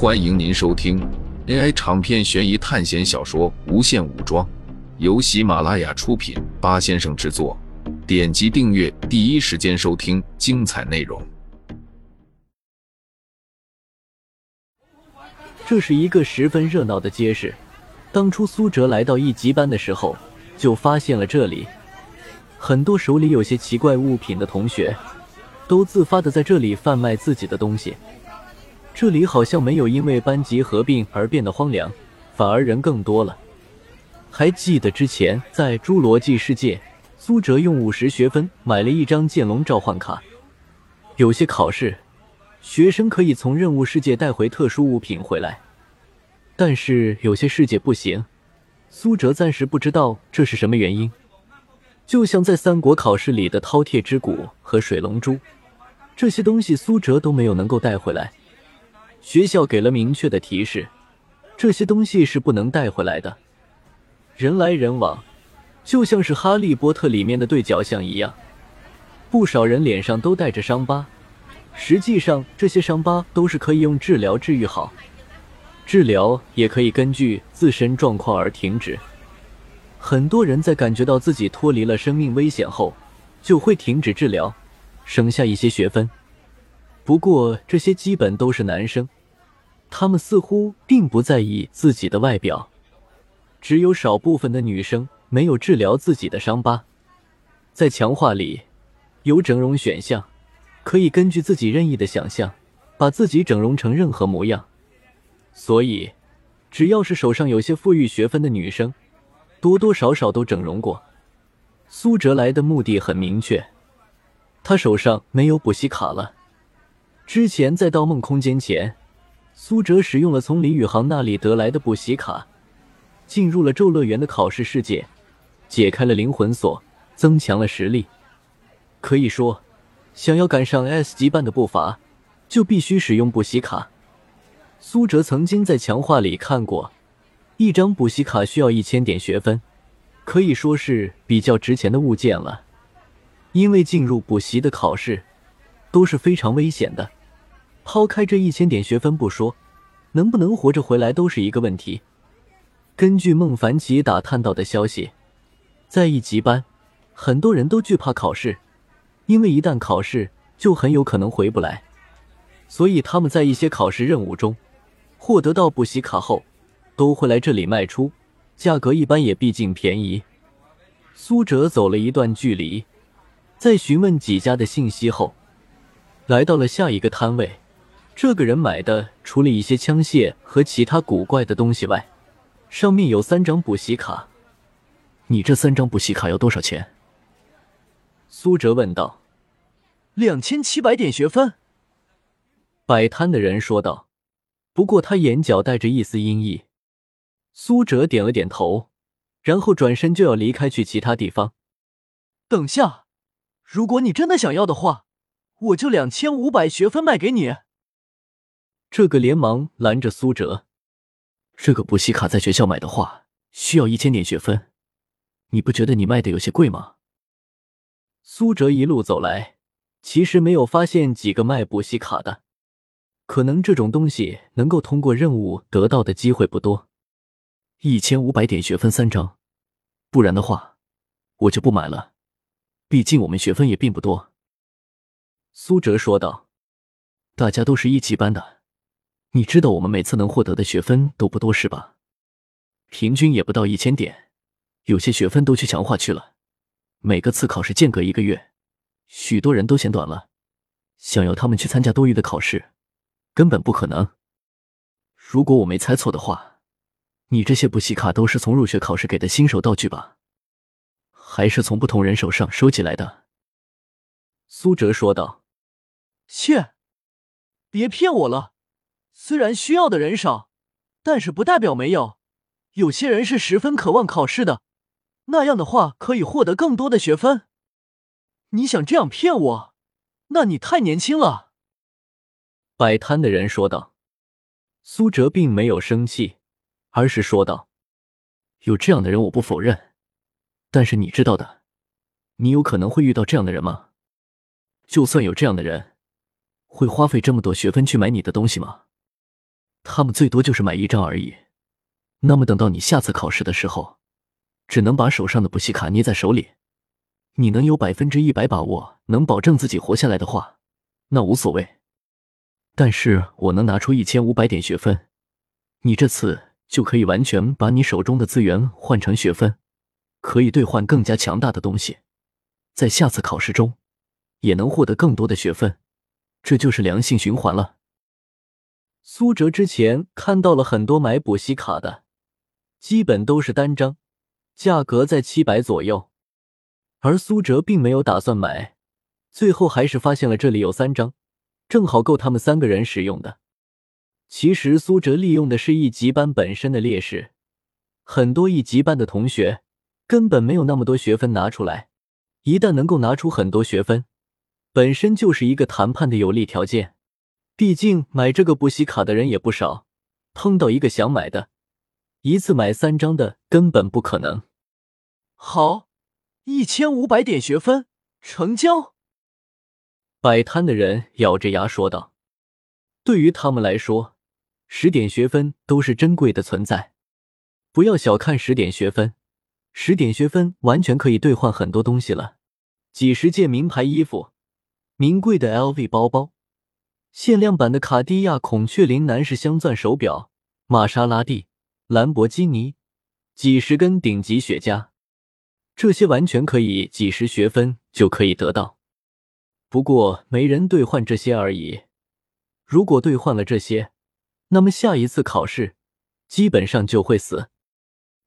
欢迎您收听 AI 长篇悬疑探险小说《无限武装》，由喜马拉雅出品，八先生制作。点击订阅，第一时间收听精彩内容。这是一个十分热闹的街市。当初苏哲来到一级班的时候，就发现了这里很多手里有些奇怪物品的同学，都自发的在这里贩卖自己的东西。这里好像没有因为班级合并而变得荒凉，反而人更多了。还记得之前在侏罗纪世界，苏哲用五十学分买了一张剑龙召唤卡，有些考试。学生可以从任务世界带回特殊物品回来，但是有些世界不行。苏哲暂时不知道这是什么原因。就像在三国考试里的饕餮之骨和水龙珠，这些东西苏哲都没有能够带回来。学校给了明确的提示，这些东西是不能带回来的。人来人往，就像是《哈利波特》里面的对角巷一样，不少人脸上都带着伤疤。实际上，这些伤疤都是可以用治疗治愈好，治疗也可以根据自身状况而停止。很多人在感觉到自己脱离了生命危险后，就会停止治疗，省下一些学分。不过，这些基本都是男生，他们似乎并不在意自己的外表。只有少部分的女生没有治疗自己的伤疤。在强化里有整容选项。可以根据自己任意的想象，把自己整容成任何模样。所以，只要是手上有些富裕学分的女生，多多少少都整容过。苏哲来的目的很明确，他手上没有补习卡了。之前在盗梦空间前，苏哲使用了从李宇航那里得来的补习卡，进入了咒乐园的考试世界，解开了灵魂锁，增强了实力。可以说。想要赶上 S 级班的步伐，就必须使用补习卡。苏哲曾经在强化里看过，一张补习卡需要一千点学分，可以说是比较值钱的物件了。因为进入补习的考试都是非常危险的，抛开这一千点学分不说，能不能活着回来都是一个问题。根据孟凡奇打探到的消息，在一级班，很多人都惧怕考试。因为一旦考试，就很有可能回不来，所以他们在一些考试任务中获得到补习卡后，都会来这里卖出，价格一般也毕竟便宜。苏哲走了一段距离，在询问几家的信息后，来到了下一个摊位。这个人买的除了一些枪械和其他古怪的东西外，上面有三张补习卡。你这三张补习卡要多少钱？苏哲问道：“两千七百点学分。”摆摊的人说道，不过他眼角带着一丝阴翳。苏哲点了点头，然后转身就要离开去其他地方。等下，如果你真的想要的话，我就两千五百学分卖给你。这个连忙拦着苏哲：“这个补习卡在学校买的话，需要一千点学分，你不觉得你卖的有些贵吗？”苏哲一路走来，其实没有发现几个卖补习卡的，可能这种东西能够通过任务得到的机会不多。一千五百点学分三张，不然的话，我就不买了。毕竟我们学分也并不多。”苏哲说道，“大家都是一级班的，你知道我们每次能获得的学分都不多是吧？平均也不到一千点，有些学分都去强化去了。”每个次考试间隔一个月，许多人都嫌短了，想要他们去参加多余的考试，根本不可能。如果我没猜错的话，你这些补习卡都是从入学考试给的新手道具吧？还是从不同人手上收集来的？苏哲说道。切，别骗我了！虽然需要的人少，但是不代表没有，有些人是十分渴望考试的。那样的话可以获得更多的学分。你想这样骗我？那你太年轻了。”摆摊的人说道。苏哲并没有生气，而是说道：“有这样的人，我不否认。但是你知道的，你有可能会遇到这样的人吗？就算有这样的人，会花费这么多学分去买你的东西吗？他们最多就是买一张而已。那么等到你下次考试的时候，只能把手上的补习卡捏在手里。你能有百分之一百把握能保证自己活下来的话，那无所谓。但是我能拿出一千五百点学分，你这次就可以完全把你手中的资源换成学分，可以兑换更加强大的东西，在下次考试中也能获得更多的学分，这就是良性循环了。苏哲之前看到了很多买补习卡的，基本都是单张，价格在七百左右。而苏哲并没有打算买，最后还是发现了这里有三张，正好够他们三个人使用的。其实苏哲利用的是一级班本身的劣势，很多一级班的同学根本没有那么多学分拿出来，一旦能够拿出很多学分，本身就是一个谈判的有利条件。毕竟买这个补习卡的人也不少，碰到一个想买的，一次买三张的根本不可能。好。一千五百点学分，成交。摆摊的人咬着牙说道：“对于他们来说，十点学分都是珍贵的存在。不要小看十点学分，十点学分完全可以兑换很多东西了。几十件名牌衣服，名贵的 LV 包包，限量版的卡地亚孔雀翎男士镶钻手表，玛莎拉蒂、兰博基尼，几十根顶级雪茄。”这些完全可以几十学分就可以得到，不过没人兑换这些而已。如果兑换了这些，那么下一次考试基本上就会死。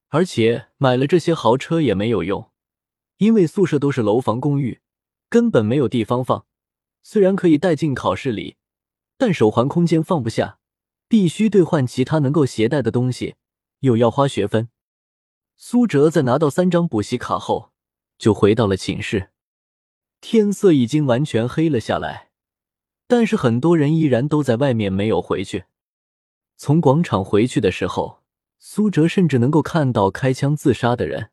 而且买了这些豪车也没有用，因为宿舍都是楼房公寓，根本没有地方放。虽然可以带进考试里，但手环空间放不下，必须兑换其他能够携带的东西，又要花学分。苏哲在拿到三张补习卡后，就回到了寝室。天色已经完全黑了下来，但是很多人依然都在外面没有回去。从广场回去的时候，苏哲甚至能够看到开枪自杀的人，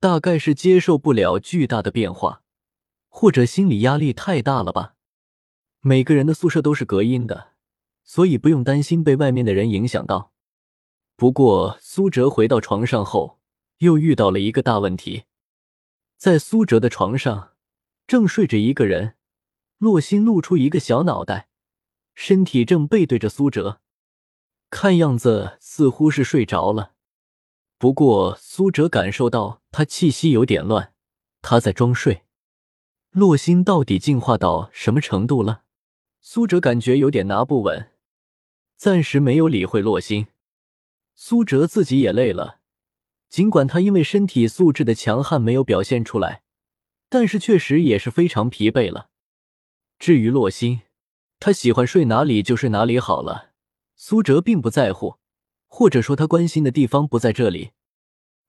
大概是接受不了巨大的变化，或者心理压力太大了吧。每个人的宿舍都是隔音的，所以不用担心被外面的人影响到。不过，苏哲回到床上后，又遇到了一个大问题。在苏哲的床上，正睡着一个人，洛心露出一个小脑袋，身体正背对着苏哲，看样子似乎是睡着了。不过，苏哲感受到他气息有点乱，他在装睡。洛心到底进化到什么程度了？苏哲感觉有点拿不稳，暂时没有理会洛心。苏哲自己也累了，尽管他因为身体素质的强悍没有表现出来，但是确实也是非常疲惫了。至于洛心，他喜欢睡哪里就睡哪里好了，苏哲并不在乎，或者说他关心的地方不在这里。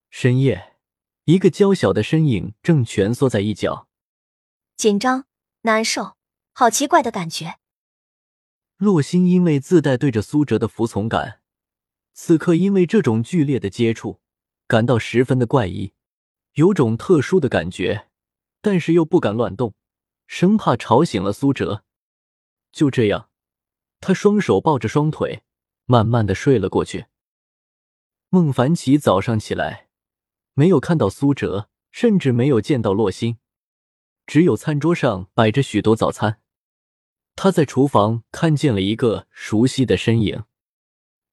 深夜，一个娇小的身影正蜷缩在一角，紧张、难受，好奇怪的感觉。洛心因为自带对着苏哲的服从感。此刻因为这种剧烈的接触，感到十分的怪异，有种特殊的感觉，但是又不敢乱动，生怕吵醒了苏哲。就这样，他双手抱着双腿，慢慢的睡了过去。孟凡奇早上起来，没有看到苏哲，甚至没有见到洛心，只有餐桌上摆着许多早餐。他在厨房看见了一个熟悉的身影。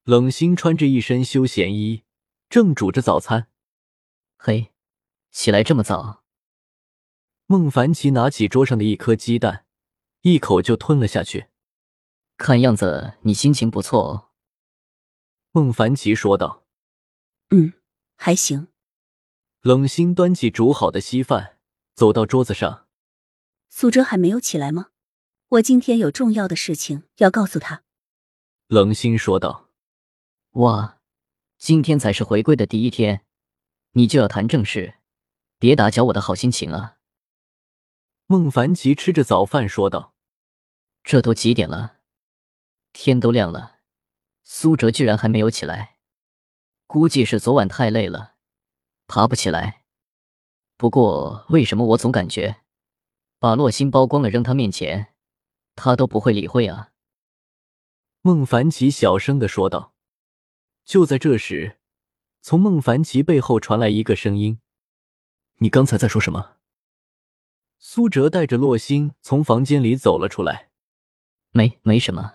冷心穿着一身休闲衣，正煮着早餐。嘿，起来这么早？孟凡奇拿起桌上的一颗鸡蛋，一口就吞了下去。看样子你心情不错哦。孟凡奇说道。嗯，还行。冷心端起煮好的稀饭，走到桌子上。苏哲还没有起来吗？我今天有重要的事情要告诉他。冷心说道。哇，今天才是回归的第一天，你就要谈正事，别打搅我的好心情啊！孟凡奇吃着早饭说道：“这都几点了？天都亮了，苏哲居然还没有起来，估计是昨晚太累了，爬不起来。不过为什么我总感觉把洛心剥光了扔他面前，他都不会理会啊？”孟凡奇小声的说道。就在这时，从孟凡奇背后传来一个声音：“你刚才在说什么？”苏哲带着洛星从房间里走了出来。“没，没什么。”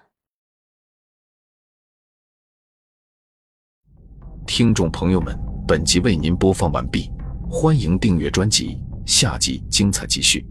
听众朋友们，本集为您播放完毕，欢迎订阅专辑，下集精彩继续。